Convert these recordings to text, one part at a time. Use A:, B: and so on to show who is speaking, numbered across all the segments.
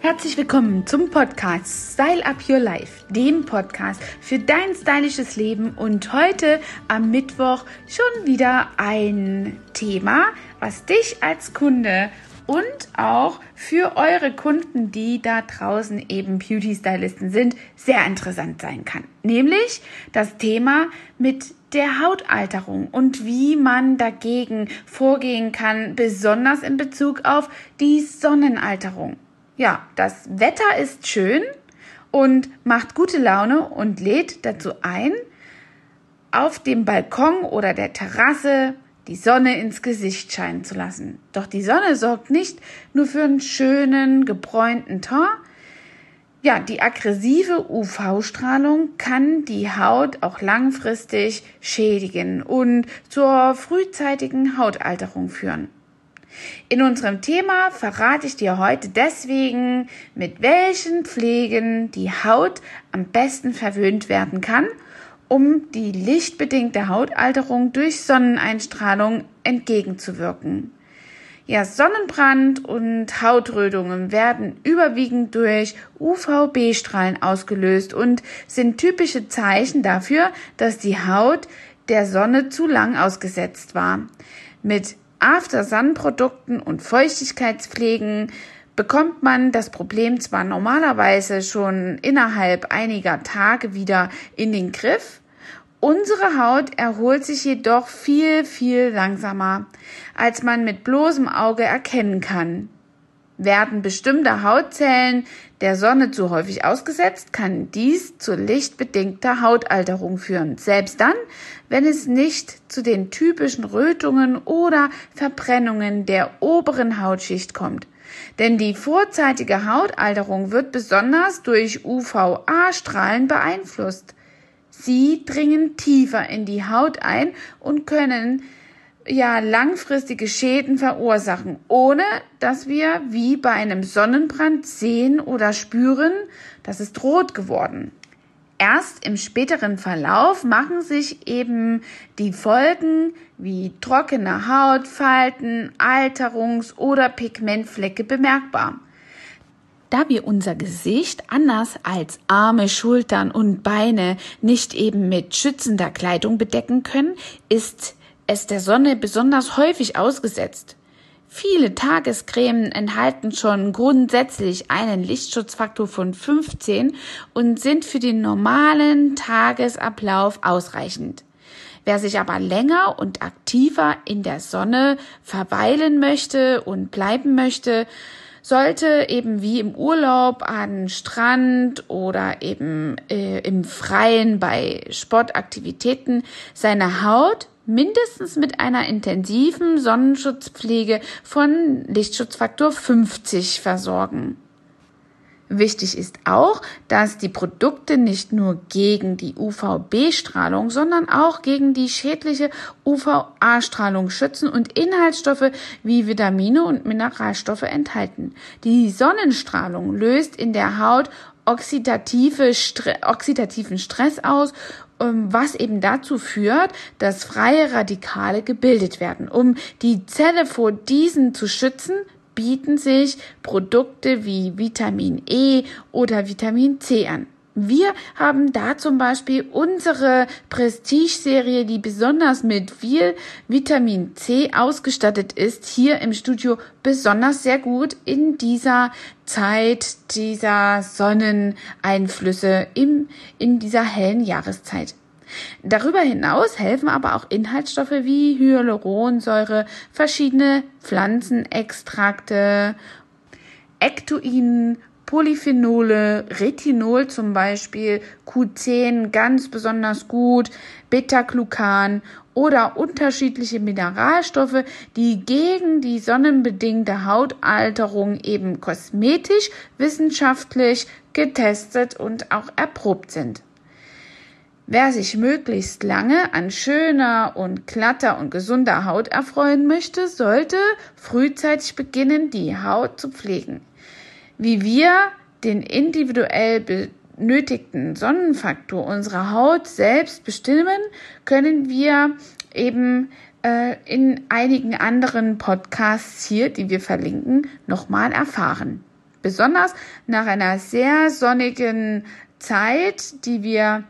A: Herzlich willkommen zum Podcast Style Up Your Life, dem Podcast für dein stylisches Leben und heute am Mittwoch schon wieder ein Thema, was dich als Kunde und auch für eure Kunden, die da draußen eben Beauty Stylisten sind, sehr interessant sein kann. Nämlich das Thema mit der Hautalterung und wie man dagegen vorgehen kann, besonders in Bezug auf die Sonnenalterung ja, das Wetter ist schön und macht gute Laune und lädt dazu ein, auf dem Balkon oder der Terrasse die Sonne ins Gesicht scheinen zu lassen. Doch die Sonne sorgt nicht nur für einen schönen, gebräunten Ton. Ja, die aggressive UV-Strahlung kann die Haut auch langfristig schädigen und zur frühzeitigen Hautalterung führen. In unserem Thema verrate ich dir heute deswegen, mit welchen Pflegen die Haut am besten verwöhnt werden kann, um die lichtbedingte Hautalterung durch Sonneneinstrahlung entgegenzuwirken. Ja, Sonnenbrand und Hautrötungen werden überwiegend durch UVB-Strahlen ausgelöst und sind typische Zeichen dafür, dass die Haut der Sonne zu lang ausgesetzt war. Mit After-Sun-Produkten und Feuchtigkeitspflegen bekommt man das Problem zwar normalerweise schon innerhalb einiger Tage wieder in den Griff, unsere Haut erholt sich jedoch viel, viel langsamer, als man mit bloßem Auge erkennen kann. Werden bestimmte Hautzellen der Sonne zu häufig ausgesetzt, kann dies zu lichtbedingter Hautalterung führen, selbst dann, wenn es nicht zu den typischen Rötungen oder Verbrennungen der oberen Hautschicht kommt. Denn die vorzeitige Hautalterung wird besonders durch UVA-Strahlen beeinflusst. Sie dringen tiefer in die Haut ein und können ja langfristige Schäden verursachen, ohne dass wir wie bei einem Sonnenbrand sehen oder spüren, dass es droht geworden. Erst im späteren Verlauf machen sich eben die Folgen wie trockene Haut, Falten, Alterungs- oder Pigmentflecke bemerkbar. Da wir unser Gesicht anders als Arme, Schultern und Beine nicht eben mit schützender Kleidung bedecken können, ist es der Sonne besonders häufig ausgesetzt. Viele Tagescremen enthalten schon grundsätzlich einen Lichtschutzfaktor von 15 und sind für den normalen Tagesablauf ausreichend. Wer sich aber länger und aktiver in der Sonne verweilen möchte und bleiben möchte, sollte eben wie im Urlaub an Strand oder eben äh, im Freien bei Sportaktivitäten seine Haut mindestens mit einer intensiven Sonnenschutzpflege von Lichtschutzfaktor 50 versorgen. Wichtig ist auch, dass die Produkte nicht nur gegen die UVB-Strahlung, sondern auch gegen die schädliche UVA-Strahlung schützen und Inhaltsstoffe wie Vitamine und Mineralstoffe enthalten. Die Sonnenstrahlung löst in der Haut oxidative oxidativen Stress aus was eben dazu führt, dass freie Radikale gebildet werden. Um die Zelle vor diesen zu schützen, bieten sich Produkte wie Vitamin E oder Vitamin C an. Wir haben da zum Beispiel unsere Prestige-Serie, die besonders mit viel Vitamin C ausgestattet ist, hier im Studio besonders sehr gut in dieser Zeit dieser Sonneneinflüsse im, in dieser hellen Jahreszeit. Darüber hinaus helfen aber auch Inhaltsstoffe wie Hyaluronsäure, verschiedene Pflanzenextrakte, Ektoinen, Polyphenole, Retinol zum Beispiel, Q10 ganz besonders gut, Beta-Glucan oder unterschiedliche Mineralstoffe, die gegen die sonnenbedingte Hautalterung eben kosmetisch, wissenschaftlich getestet und auch erprobt sind. Wer sich möglichst lange an schöner und glatter und gesunder Haut erfreuen möchte, sollte frühzeitig beginnen, die Haut zu pflegen. Wie wir den individuell benötigten Sonnenfaktor unserer Haut selbst bestimmen, können wir eben äh, in einigen anderen Podcasts hier, die wir verlinken, nochmal erfahren. besonders nach einer sehr sonnigen Zeit, die wir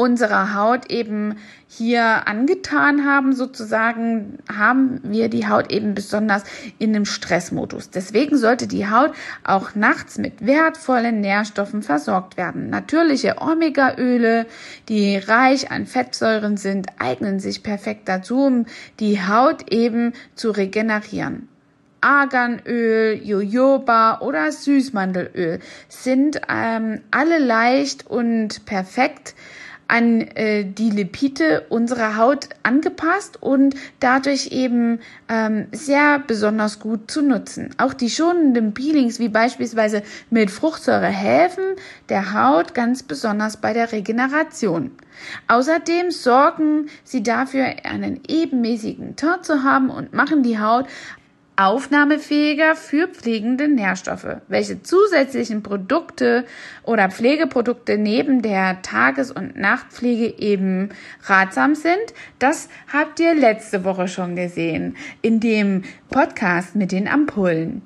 A: unserer Haut eben hier angetan haben, sozusagen, haben wir die Haut eben besonders in einem Stressmodus. Deswegen sollte die Haut auch nachts mit wertvollen Nährstoffen versorgt werden. Natürliche Omega-Öle, die reich an Fettsäuren sind, eignen sich perfekt dazu, um die Haut eben zu regenerieren. Arganöl, Jojoba oder Süßmandelöl sind ähm, alle leicht und perfekt an äh, die Lipide unserer Haut angepasst und dadurch eben ähm, sehr besonders gut zu nutzen. Auch die schonenden Peelings wie beispielsweise mit Fruchtsäure helfen der Haut ganz besonders bei der Regeneration. Außerdem sorgen sie dafür, einen ebenmäßigen Teint zu haben und machen die Haut aufnahmefähiger für pflegende Nährstoffe. Welche zusätzlichen Produkte oder Pflegeprodukte neben der Tages- und Nachtpflege eben ratsam sind, das habt ihr letzte Woche schon gesehen in dem Podcast mit den Ampullen.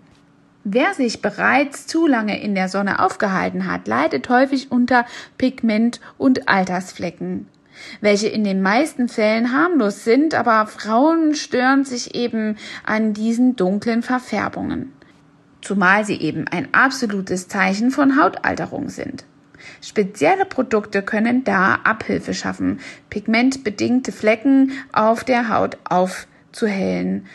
A: Wer sich bereits zu lange in der Sonne aufgehalten hat, leidet häufig unter Pigment- und Altersflecken welche in den meisten Fällen harmlos sind, aber Frauen stören sich eben an diesen dunklen Verfärbungen, zumal sie eben ein absolutes Zeichen von Hautalterung sind. Spezielle Produkte können da Abhilfe schaffen, pigmentbedingte Flecken auf der Haut aufzuhellen.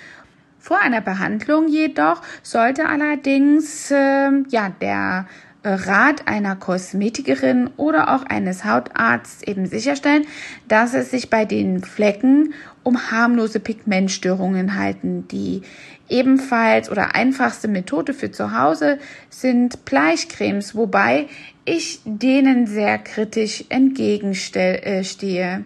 A: Vor einer Behandlung jedoch sollte allerdings äh, ja der Rat einer Kosmetikerin oder auch eines Hautarztes eben sicherstellen, dass es sich bei den Flecken um harmlose Pigmentstörungen halten. Die ebenfalls oder einfachste Methode für zu Hause sind Bleichcremes, wobei ich denen sehr kritisch entgegenstehe. Äh,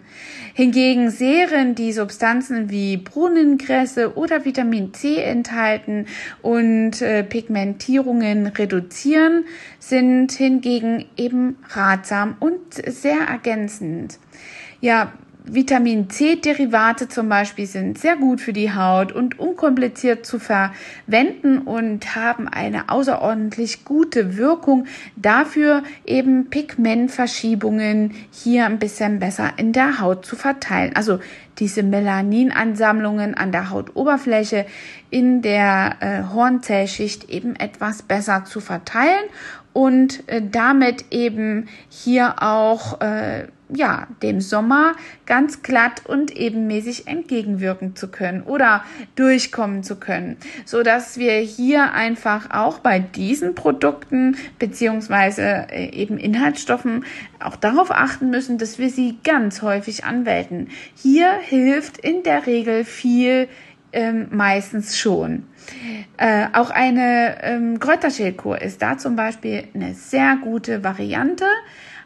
A: Hingegen Serien, die Substanzen wie Brunnenkresse oder Vitamin C enthalten und äh, Pigmentierungen reduzieren, sind hingegen eben ratsam und sehr ergänzend. Ja, Vitamin C-Derivate zum Beispiel sind sehr gut für die Haut und unkompliziert zu verwenden und haben eine außerordentlich gute Wirkung dafür, eben Pigmentverschiebungen hier ein bisschen besser in der Haut zu verteilen. Also diese Melaninansammlungen an der Hautoberfläche in der äh, Hornzellschicht eben etwas besser zu verteilen und äh, damit eben hier auch äh, ja, dem Sommer ganz glatt und ebenmäßig entgegenwirken zu können oder durchkommen zu können, so dass wir hier einfach auch bei diesen Produkten beziehungsweise äh, eben Inhaltsstoffen auch darauf achten müssen, dass wir sie ganz häufig anwenden. Hier hilft in der Regel viel ähm, meistens schon. Äh, auch eine ähm, Kräuterschildkur ist da zum Beispiel eine sehr gute Variante.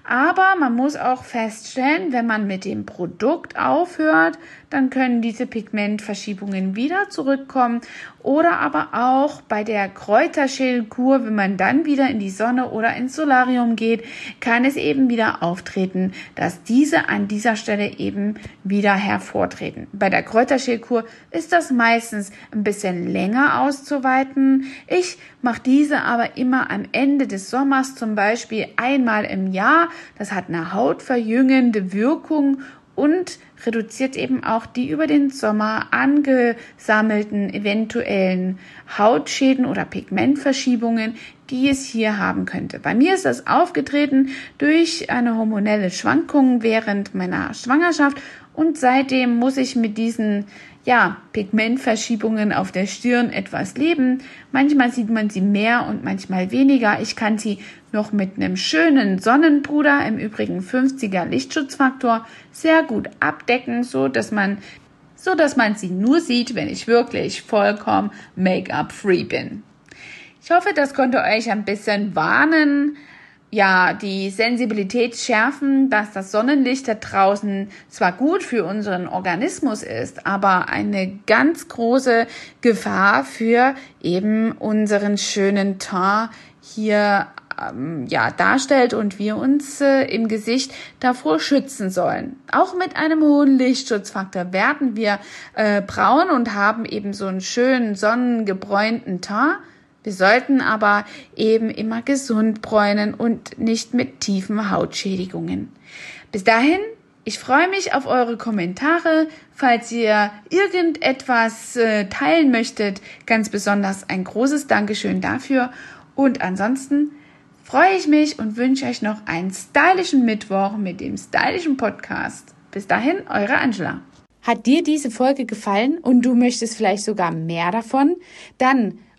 A: Aber man muss auch feststellen, wenn man mit dem Produkt aufhört, dann können diese Pigmentverschiebungen wieder zurückkommen oder aber auch bei der Kräuterschälkur, wenn man dann wieder in die Sonne oder ins Solarium geht, kann es eben wieder auftreten, dass diese an dieser Stelle eben wieder hervortreten. Bei der Kräuterschälkur ist das meistens ein bisschen länger auszuweiten. Ich mache diese aber immer am Ende des Sommers zum Beispiel einmal im Jahr. Das hat eine hautverjüngende Wirkung und reduziert eben auch die über den Sommer angesammelten eventuellen Hautschäden oder Pigmentverschiebungen, die es hier haben könnte. Bei mir ist das aufgetreten durch eine hormonelle Schwankung während meiner Schwangerschaft und seitdem muss ich mit diesen ja, Pigmentverschiebungen auf der Stirn etwas leben. Manchmal sieht man sie mehr und manchmal weniger. Ich kann sie noch mit einem schönen Sonnenpuder, im Übrigen 50er Lichtschutzfaktor, sehr gut abdecken, so dass man so dass man sie nur sieht, wenn ich wirklich vollkommen Make-up-free bin. Ich hoffe, das konnte euch ein bisschen warnen, ja, die Sensibilität schärfen, dass das Sonnenlicht da draußen zwar gut für unseren Organismus ist, aber eine ganz große Gefahr für eben unseren schönen Teint hier ähm, ja, darstellt und wir uns äh, im Gesicht davor schützen sollen. Auch mit einem hohen Lichtschutzfaktor werden wir äh, braun und haben eben so einen schönen sonnengebräunten Teint. Wir sollten aber eben immer gesund bräunen und nicht mit tiefen Hautschädigungen. Bis dahin, ich freue mich auf eure Kommentare. Falls ihr irgendetwas äh, teilen möchtet, ganz besonders ein großes Dankeschön dafür. Und ansonsten freue ich mich und wünsche euch noch einen stylischen Mittwoch mit dem stylischen Podcast. Bis dahin, eure Angela. Hat dir diese Folge gefallen und du möchtest vielleicht sogar mehr davon? Dann